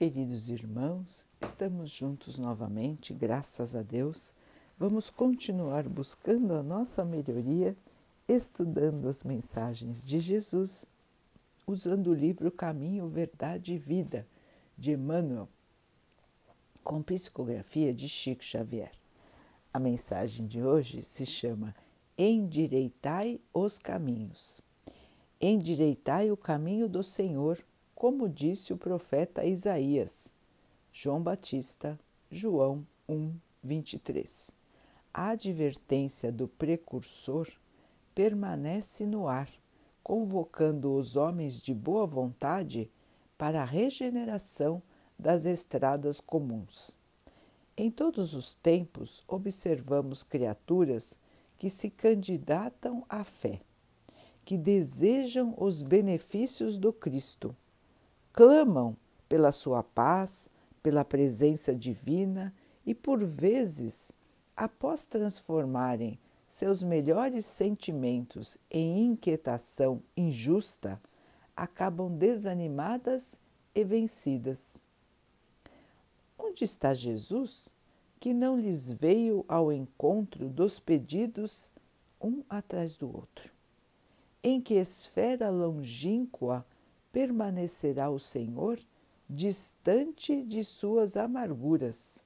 Queridos irmãos, estamos juntos novamente, graças a Deus. Vamos continuar buscando a nossa melhoria, estudando as mensagens de Jesus, usando o livro Caminho, Verdade e Vida, de Emmanuel, com psicografia de Chico Xavier. A mensagem de hoje se chama Endireitai os caminhos. Endireitai o caminho do Senhor como disse o profeta Isaías. João Batista, João 1, 23. A advertência do precursor permanece no ar, convocando os homens de boa vontade para a regeneração das estradas comuns. Em todos os tempos, observamos criaturas que se candidatam à fé, que desejam os benefícios do Cristo clamam pela sua paz, pela presença divina e, por vezes, após transformarem seus melhores sentimentos em inquietação injusta, acabam desanimadas e vencidas. Onde está Jesus que não lhes veio ao encontro dos pedidos um atrás do outro? Em que esfera longínqua permanecerá o Senhor distante de suas amarguras.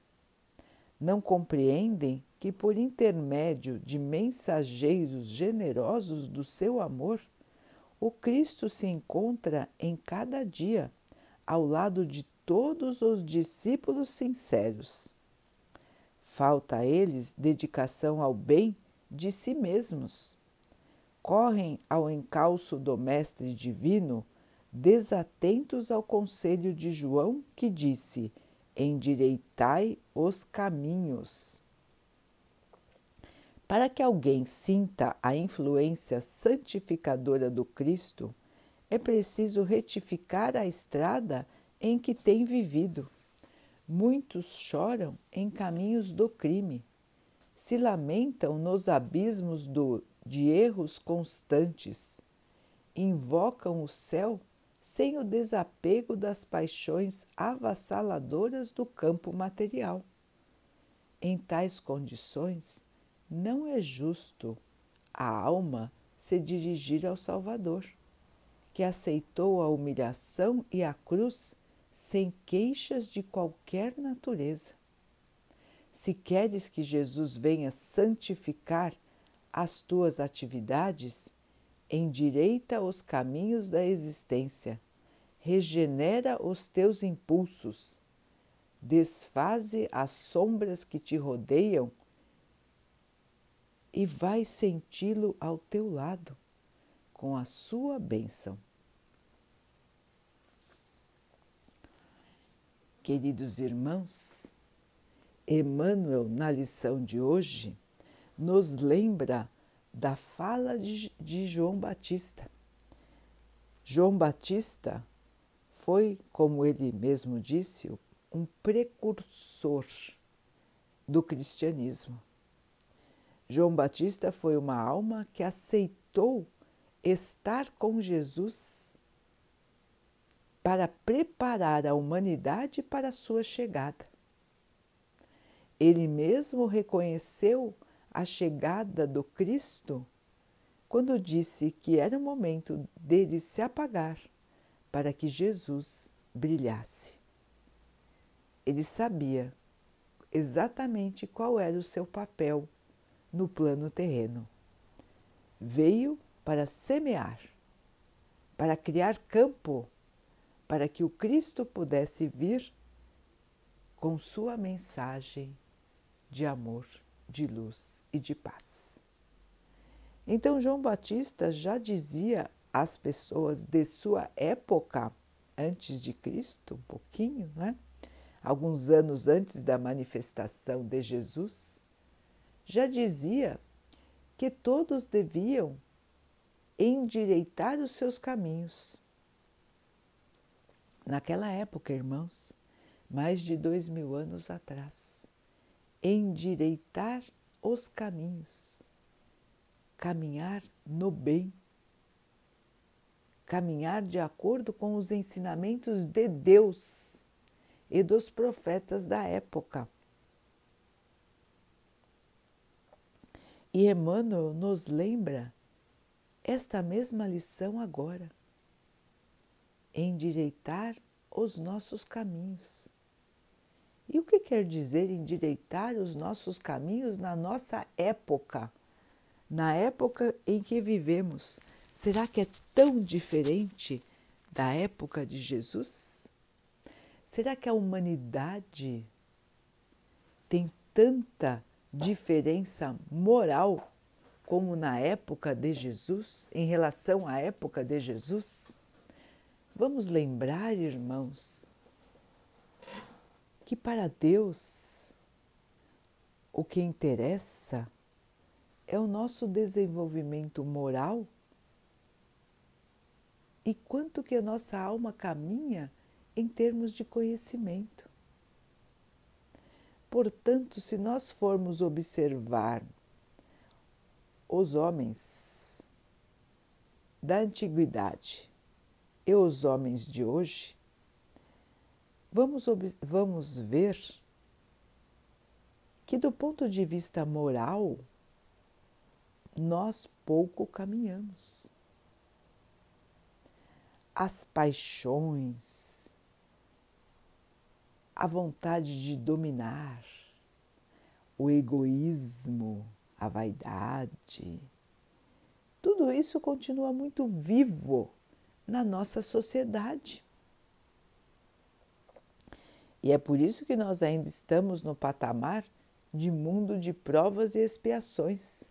Não compreendem que, por intermédio de mensageiros generosos do seu amor, o Cristo se encontra em cada dia ao lado de todos os discípulos sinceros. Falta a eles dedicação ao bem de si mesmos. Correm ao encalço do Mestre Divino desatentos ao conselho de João, que disse: Endireitai os caminhos. Para que alguém sinta a influência santificadora do Cristo, é preciso retificar a estrada em que tem vivido. Muitos choram em caminhos do crime, se lamentam nos abismos do, de erros constantes, invocam o céu sem o desapego das paixões avassaladoras do campo material. Em tais condições, não é justo a alma se dirigir ao Salvador, que aceitou a humilhação e a cruz sem queixas de qualquer natureza. Se queres que Jesus venha santificar as tuas atividades, endireita os caminhos da existência, regenera os teus impulsos, desfaze as sombras que te rodeiam e vai senti-lo ao teu lado com a sua bênção. Queridos irmãos, Emmanuel, na lição de hoje, nos lembra da fala de, de João Batista. João Batista foi, como ele mesmo disse, um precursor do cristianismo. João Batista foi uma alma que aceitou estar com Jesus para preparar a humanidade para a sua chegada. Ele mesmo reconheceu a chegada do Cristo quando disse que era o momento dele se apagar para que Jesus brilhasse. Ele sabia exatamente qual era o seu papel no plano terreno. Veio para semear, para criar campo, para que o Cristo pudesse vir com sua mensagem de amor de luz e de paz. Então, João Batista já dizia às pessoas de sua época, antes de Cristo, um pouquinho, né? alguns anos antes da manifestação de Jesus, já dizia que todos deviam endireitar os seus caminhos. Naquela época, irmãos, mais de dois mil anos atrás endireitar os caminhos, caminhar no bem, caminhar de acordo com os ensinamentos de Deus e dos profetas da época. E Emmanuel nos lembra esta mesma lição agora: endireitar os nossos caminhos. E o que quer dizer endireitar os nossos caminhos na nossa época? Na época em que vivemos, será que é tão diferente da época de Jesus? Será que a humanidade tem tanta diferença moral como na época de Jesus, em relação à época de Jesus? Vamos lembrar, irmãos, que para Deus o que interessa é o nosso desenvolvimento moral e quanto que a nossa alma caminha em termos de conhecimento. Portanto, se nós formos observar os homens da antiguidade e os homens de hoje, vamos, vamos ver que, do ponto de vista moral, nós pouco caminhamos. As paixões, a vontade de dominar, o egoísmo, a vaidade, tudo isso continua muito vivo na nossa sociedade. E é por isso que nós ainda estamos no patamar de mundo de provas e expiações.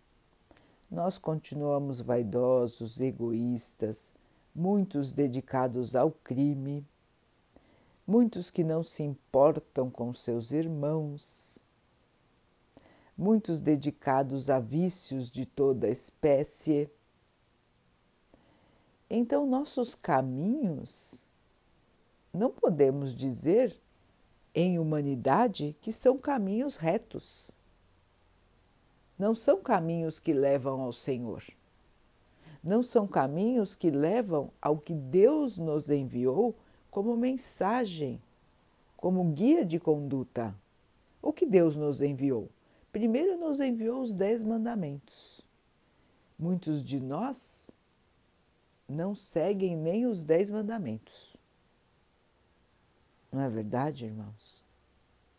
Nós continuamos vaidosos, egoístas, muitos dedicados ao crime, muitos que não se importam com seus irmãos, muitos dedicados a vícios de toda espécie. Então, nossos caminhos não podemos dizer em humanidade que são caminhos retos. Não são caminhos que levam ao Senhor. Não são caminhos que levam ao que Deus nos enviou como mensagem, como guia de conduta. O que Deus nos enviou? Primeiro, nos enviou os Dez Mandamentos. Muitos de nós não seguem nem os Dez Mandamentos. Não é verdade, irmãos?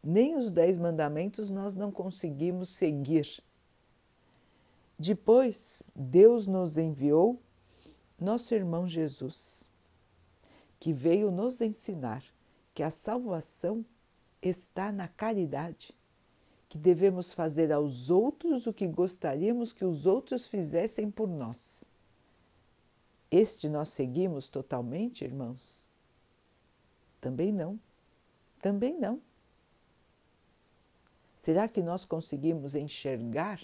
Nem os dez mandamentos nós não conseguimos seguir. Depois, Deus nos enviou nosso irmão Jesus, que veio nos ensinar que a salvação está na caridade, que devemos fazer aos outros o que gostaríamos que os outros fizessem por nós. Este nós seguimos totalmente, irmãos? Também não. Também não. Será que nós conseguimos enxergar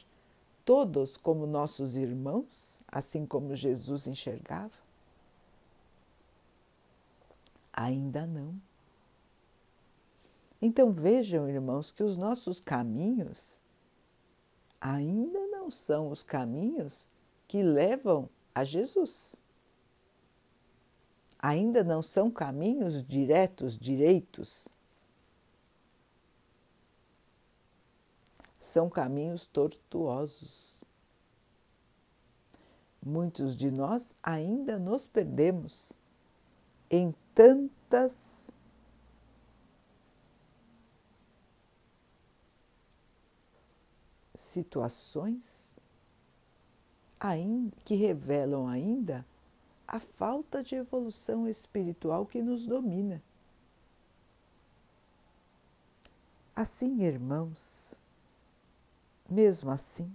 todos como nossos irmãos, assim como Jesus enxergava? Ainda não. Então vejam, irmãos, que os nossos caminhos ainda não são os caminhos que levam a Jesus ainda não são caminhos diretos, direitos. São caminhos tortuosos. Muitos de nós ainda nos perdemos em tantas situações que revelam ainda a falta de evolução espiritual que nos domina. Assim, irmãos, mesmo assim,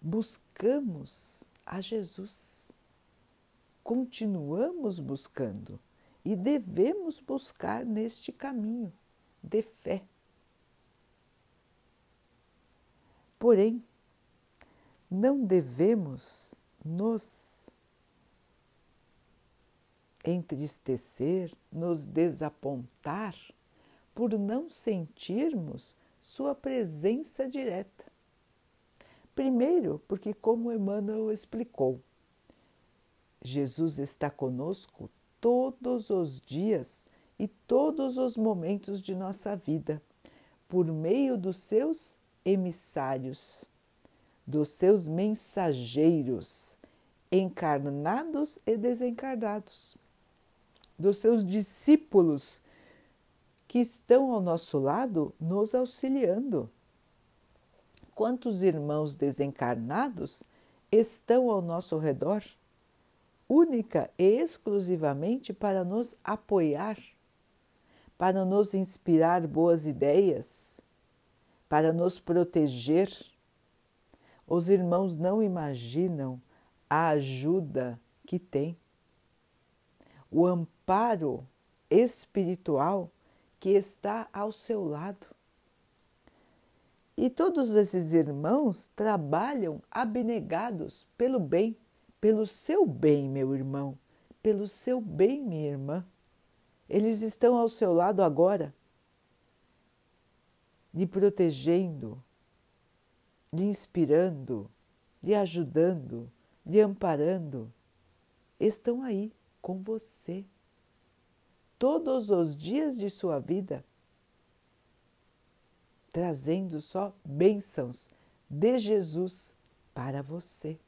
buscamos a Jesus. Continuamos buscando e devemos buscar neste caminho de fé. Porém, não devemos nos entristecer, nos desapontar por não sentirmos Sua presença direta. Primeiro, porque, como Emmanuel explicou, Jesus está conosco todos os dias e todos os momentos de nossa vida, por meio dos seus emissários, dos seus mensageiros, encarnados e desencarnados, dos seus discípulos que estão ao nosso lado nos auxiliando. Quantos irmãos desencarnados estão ao nosso redor, única e exclusivamente para nos apoiar, para nos inspirar boas ideias, para nos proteger. Os irmãos não imaginam a ajuda que têm, o amparo espiritual que está ao seu lado. E todos esses irmãos trabalham abnegados pelo bem, pelo seu bem, meu irmão, pelo seu bem, minha irmã. Eles estão ao seu lado agora, lhe protegendo, lhe inspirando, lhe ajudando, lhe amparando. Estão aí com você todos os dias de sua vida trazendo só bênçãos de Jesus para você.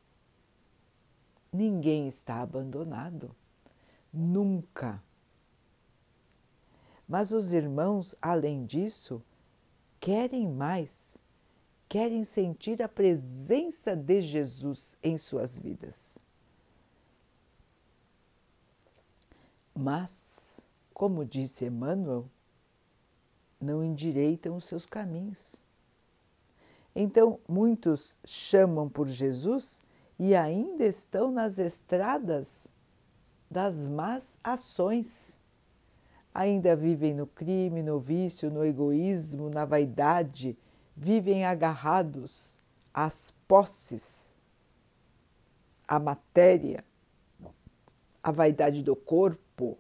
Ninguém está abandonado, nunca. Mas os irmãos, além disso, querem mais, querem sentir a presença de Jesus em suas vidas. Mas, como disse Emmanuel, não endireitam os seus caminhos. Então, muitos chamam por Jesus e ainda estão nas estradas das más ações. Ainda vivem no crime, no vício, no egoísmo, na vaidade, vivem agarrados às posses, à matéria, à vaidade do corpo,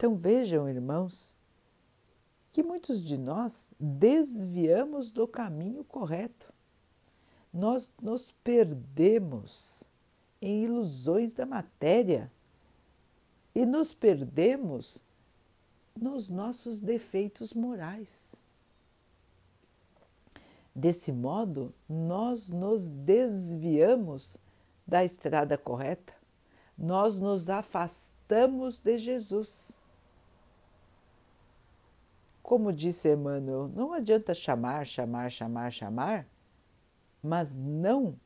então vejam, irmãos, que muitos de nós desviamos do caminho correto. Nós nos perdemos em ilusões da matéria e nos perdemos nos nossos defeitos morais. Desse modo, nós nos desviamos da estrada correta, nós nos afastamos de Jesus. Como disse Emmanuel, não adianta chamar, chamar, chamar, chamar, mas não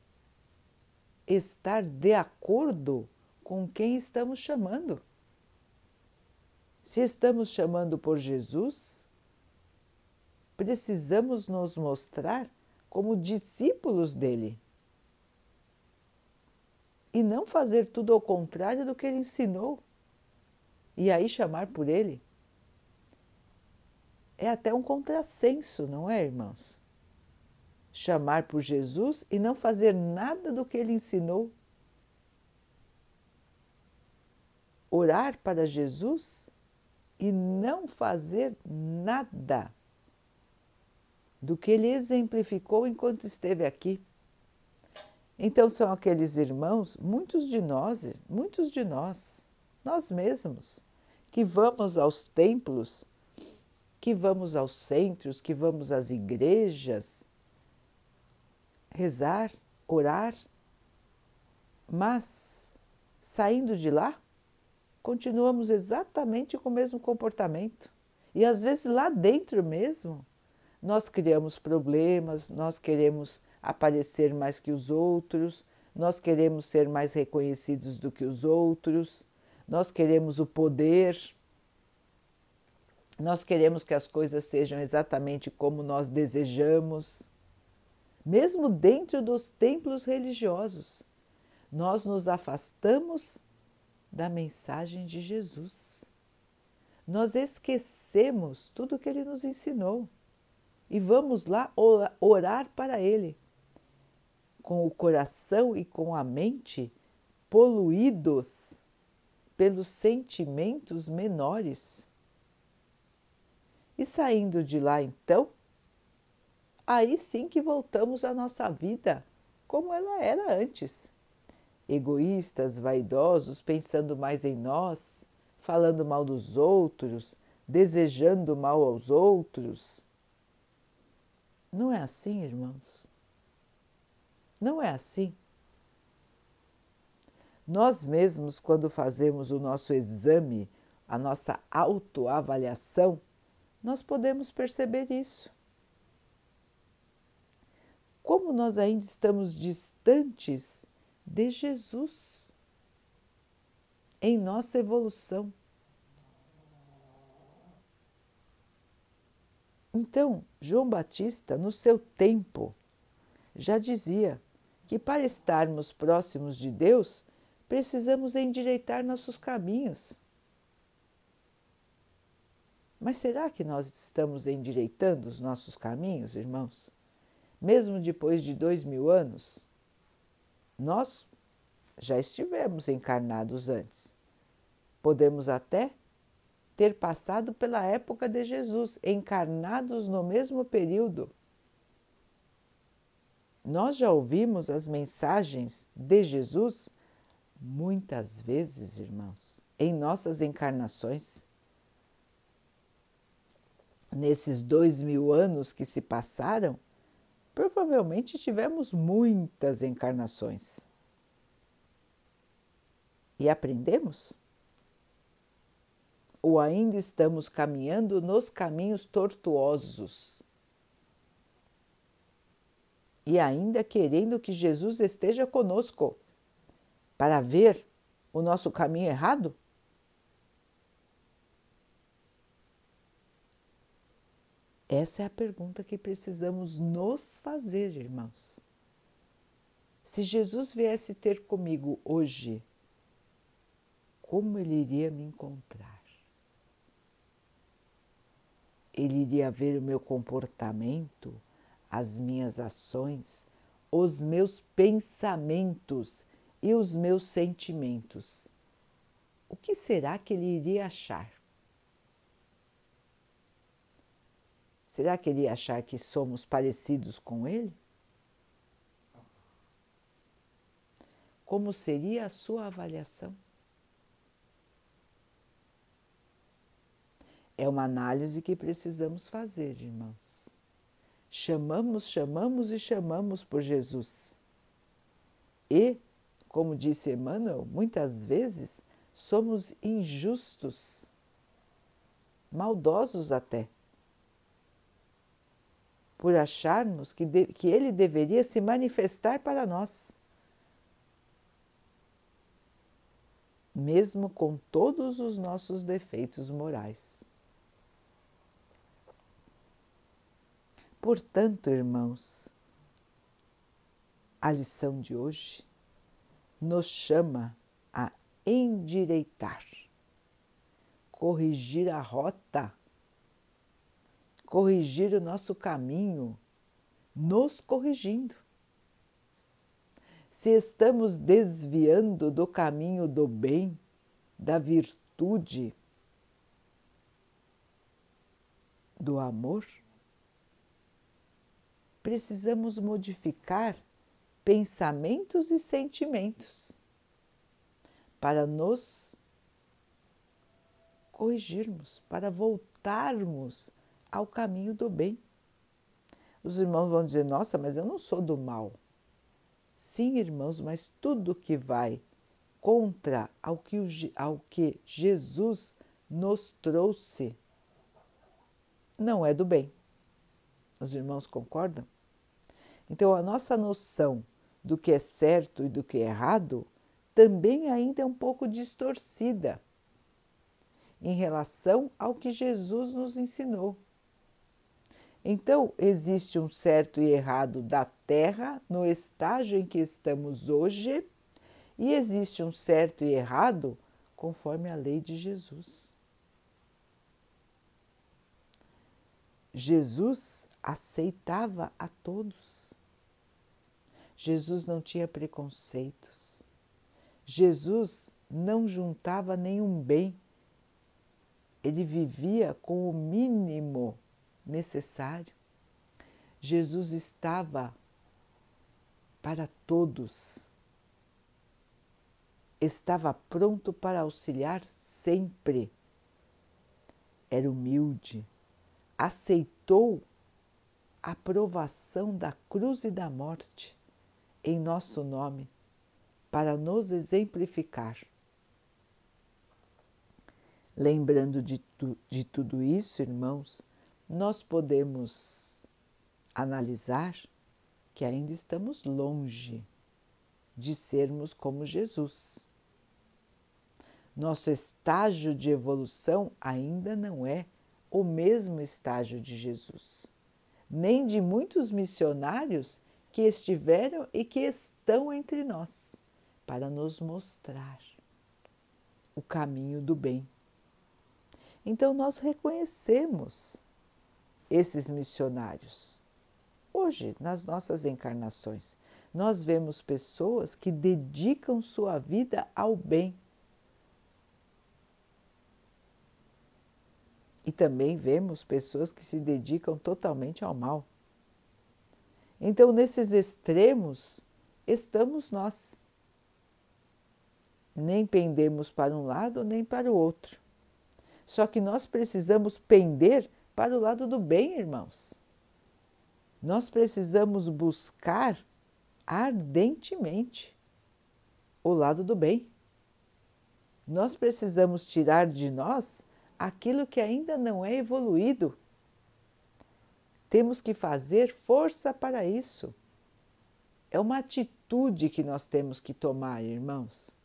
estar de acordo com quem estamos chamando. Se estamos chamando por Jesus, precisamos nos mostrar como discípulos dele. E não fazer tudo ao contrário do que ele ensinou. E aí chamar por ele é até um contrassenso, não é, irmãos? Chamar por Jesus e não fazer nada do que ele ensinou. Orar para Jesus e não fazer nada do que ele exemplificou enquanto esteve aqui. Então são aqueles irmãos, muitos de nós, muitos de nós, nós mesmos, que vamos aos templos que vamos aos centros, que vamos às igrejas, rezar, orar, mas saindo de lá, continuamos exatamente com o mesmo comportamento. E às vezes lá dentro mesmo, nós criamos problemas, nós queremos aparecer mais que os outros, nós queremos ser mais reconhecidos do que os outros, nós queremos o poder nós queremos que as coisas sejam exatamente como nós desejamos. Mesmo dentro dos templos religiosos, nós nos afastamos da mensagem de Jesus. Nós esquecemos tudo que ele nos ensinou e vamos lá orar para ele, com o coração e com a mente poluídos pelos sentimentos menores e saindo de lá, então, aí sim que voltamos à nossa vida como ela era antes. Egoístas, vaidosos, pensando mais em nós, falando mal dos outros, desejando mal aos outros. Não é assim, irmãos. Não é assim. Nós mesmos, quando fazemos o nosso exame, a nossa autoavaliação, nós podemos perceber isso. Como nós ainda estamos distantes de Jesus em nossa evolução. Então, João Batista, no seu tempo, já dizia que para estarmos próximos de Deus, precisamos endireitar nossos caminhos. Mas será que nós estamos endireitando os nossos caminhos, irmãos? Mesmo depois de dois mil anos? Nós já estivemos encarnados antes. Podemos até ter passado pela época de Jesus, encarnados no mesmo período. Nós já ouvimos as mensagens de Jesus muitas vezes, irmãos, em nossas encarnações. Nesses dois mil anos que se passaram, provavelmente tivemos muitas encarnações. E aprendemos? Ou ainda estamos caminhando nos caminhos tortuosos? E ainda querendo que Jesus esteja conosco para ver o nosso caminho errado? Essa é a pergunta que precisamos nos fazer, irmãos. Se Jesus viesse ter comigo hoje, como ele iria me encontrar? Ele iria ver o meu comportamento, as minhas ações, os meus pensamentos e os meus sentimentos. O que será que ele iria achar? Será que ele achar que somos parecidos com ele? Como seria a sua avaliação? É uma análise que precisamos fazer, irmãos. Chamamos, chamamos e chamamos por Jesus. E, como disse Emmanuel, muitas vezes somos injustos, maldosos até, por acharmos que, de, que ele deveria se manifestar para nós. Mesmo com todos os nossos defeitos morais. Portanto, irmãos, a lição de hoje nos chama a endireitar, corrigir a rota, corrigir o nosso caminho, nos corrigindo. Se estamos desviando do caminho do bem, da virtude, do amor, precisamos modificar pensamentos e sentimentos para nos corrigirmos, para voltarmos ao caminho do bem. Os irmãos vão dizer: Nossa, mas eu não sou do mal. Sim, irmãos, mas tudo que vai contra ao que, ao que Jesus nos trouxe não é do bem. Os irmãos concordam? Então, a nossa noção do que é certo e do que é errado também ainda é um pouco distorcida em relação ao que Jesus nos ensinou. Então, existe um certo e errado da Terra no estágio em que estamos hoje, e existe um certo e errado conforme a lei de Jesus. Jesus aceitava a todos. Jesus não tinha preconceitos. Jesus não juntava nenhum bem. Ele vivia com o mínimo necessário. Jesus estava para todos. estava pronto para auxiliar sempre. Era humilde, aceitou a provação da cruz e da morte em nosso nome para nos exemplificar. Lembrando de, tu, de tudo isso, irmãos, nós podemos analisar que ainda estamos longe de sermos como Jesus. Nosso estágio de evolução ainda não é o mesmo estágio de Jesus, nem de muitos missionários que estiveram e que estão entre nós para nos mostrar o caminho do bem. Então, nós reconhecemos esses missionários. Hoje, nas nossas encarnações, nós vemos pessoas que dedicam sua vida ao bem E também vemos pessoas que se dedicam totalmente ao mal. Então, nesses extremos, estamos nós. Nem pendemos para um lado nem para o outro. Só que nós precisamos pender para o lado do bem, irmãos. Nós precisamos buscar ardentemente o lado do bem. Nós precisamos tirar de nós aquilo que ainda não é evoluído. Temos que fazer força para isso. É uma atitude que nós temos que tomar, irmãos.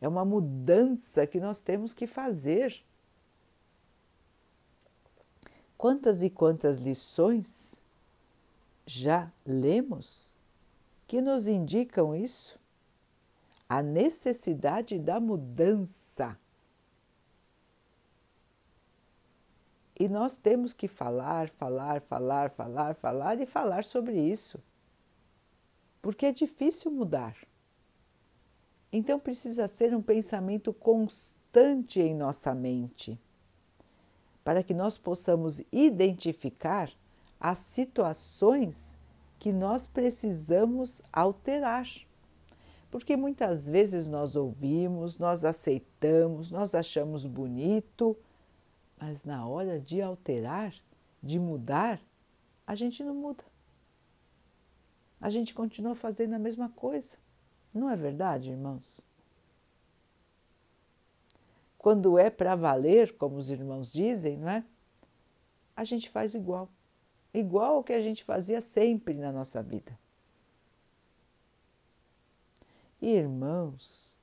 É uma mudança que nós temos que fazer. Quantas e quantas lições já lemos que nos indicam isso? A necessidade da mudança E nós temos que falar, falar, falar, falar, falar e falar sobre isso. Porque é difícil mudar. Então precisa ser um pensamento constante em nossa mente, para que nós possamos identificar as situações que nós precisamos alterar. Porque muitas vezes nós ouvimos, nós aceitamos, nós achamos bonito mas na hora de alterar, de mudar, a gente não muda. A gente continua fazendo a mesma coisa. Não é verdade, irmãos? Quando é para valer, como os irmãos dizem, não é? A gente faz igual. Igual ao que a gente fazia sempre na nossa vida. Irmãos,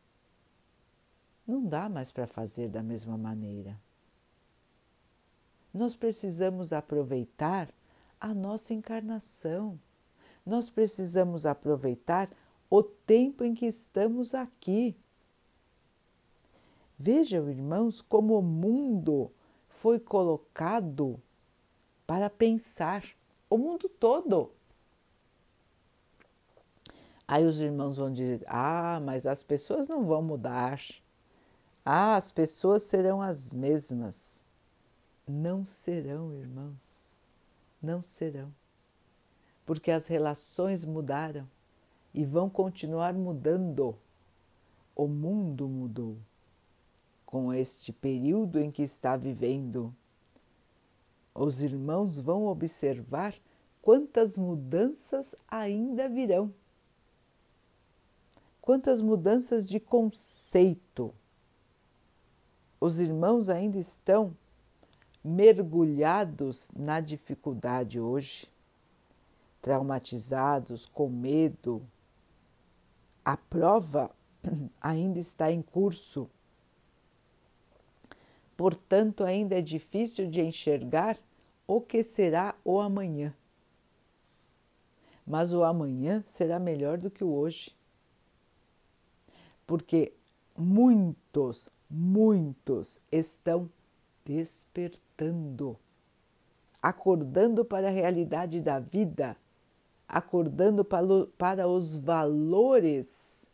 não dá mais para fazer da mesma maneira nós precisamos aproveitar a nossa encarnação. Nós precisamos aproveitar o tempo em que estamos aqui. Vejam, irmãos, como o mundo foi colocado para pensar, o mundo todo. Aí os irmãos vão dizer: ah, mas as pessoas não vão mudar. Ah, as pessoas serão as mesmas. Não serão, irmãos, não serão, porque as relações mudaram e vão continuar mudando. O mundo mudou com este período em que está vivendo. Os irmãos vão observar quantas mudanças ainda virão. Quantas mudanças de conceito. Os irmãos ainda estão mergulhados na dificuldade hoje, traumatizados, com medo. A prova ainda está em curso. Portanto, ainda é difícil de enxergar o que será o amanhã. Mas o amanhã será melhor do que o hoje. Porque muitos, muitos estão despertando, acordando para a realidade da vida, acordando para os valores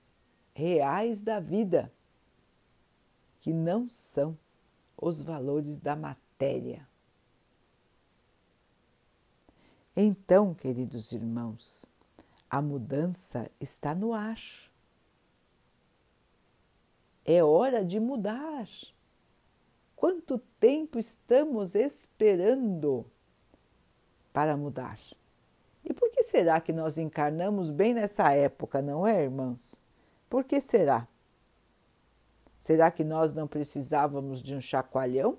reais da vida, que não são os valores da matéria. Então, queridos irmãos, a mudança está no ar. É hora de mudar. Quanto tempo estamos esperando para mudar? E por que será que nós encarnamos bem nessa época, não é, irmãos? Por que será? Será que nós não precisávamos de um chacoalhão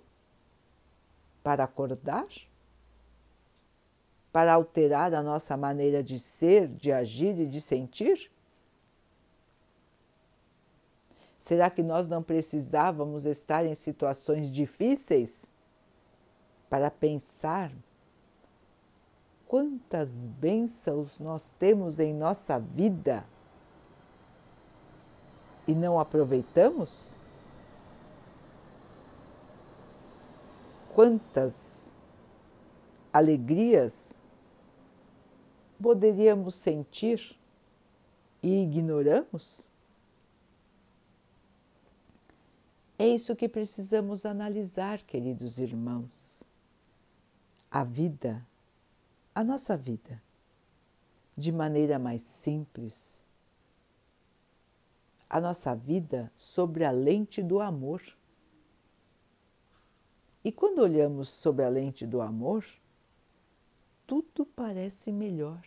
para acordar? Para alterar a nossa maneira de ser, de agir e de sentir? Será que nós não precisávamos estar em situações difíceis para pensar quantas bênçãos nós temos em nossa vida e não aproveitamos? Quantas alegrias poderíamos sentir e ignoramos? É isso que precisamos analisar, queridos irmãos. A vida, a nossa vida, de maneira mais simples. A nossa vida sobre a lente do amor. E quando olhamos sob a lente do amor, tudo parece melhor.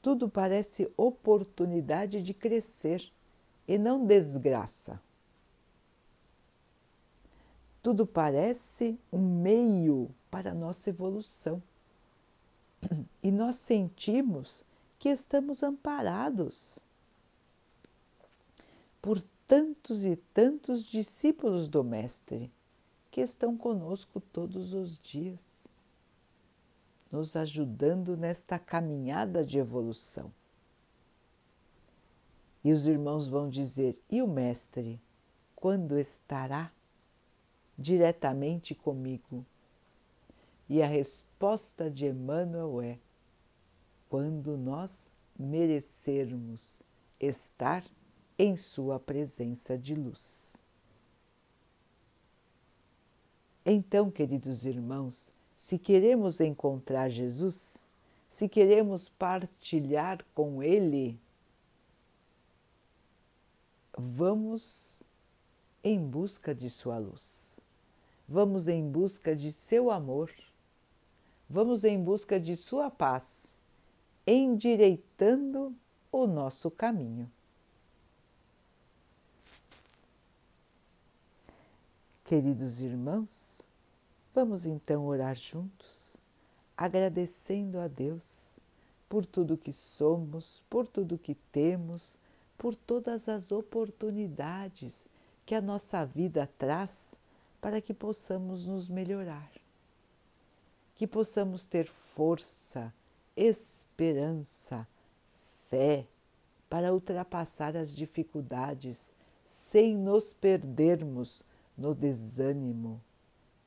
Tudo parece oportunidade de crescer e não desgraça. Tudo parece um meio para a nossa evolução. E nós sentimos que estamos amparados por tantos e tantos discípulos do Mestre que estão conosco todos os dias, nos ajudando nesta caminhada de evolução. E os irmãos vão dizer: e o Mestre, quando estará diretamente comigo? E a resposta de Emmanuel é: quando nós merecermos estar em Sua presença de luz. Então, queridos irmãos, se queremos encontrar Jesus, se queremos partilhar com Ele vamos em busca de Sua luz, vamos em busca de Seu amor, vamos em busca de Sua paz, endireitando o nosso caminho. Queridos irmãos, vamos então orar juntos, agradecendo a Deus por tudo que somos, por tudo que temos por todas as oportunidades que a nossa vida traz para que possamos nos melhorar, que possamos ter força, esperança, fé para ultrapassar as dificuldades sem nos perdermos no desânimo,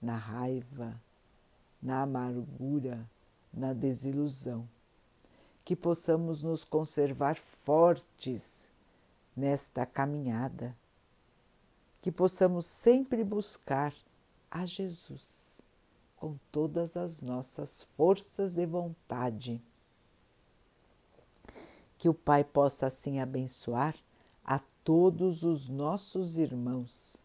na raiva, na amargura, na desilusão. Que possamos nos conservar fortes nesta caminhada, que possamos sempre buscar a Jesus com todas as nossas forças e vontade. Que o Pai possa assim abençoar a todos os nossos irmãos.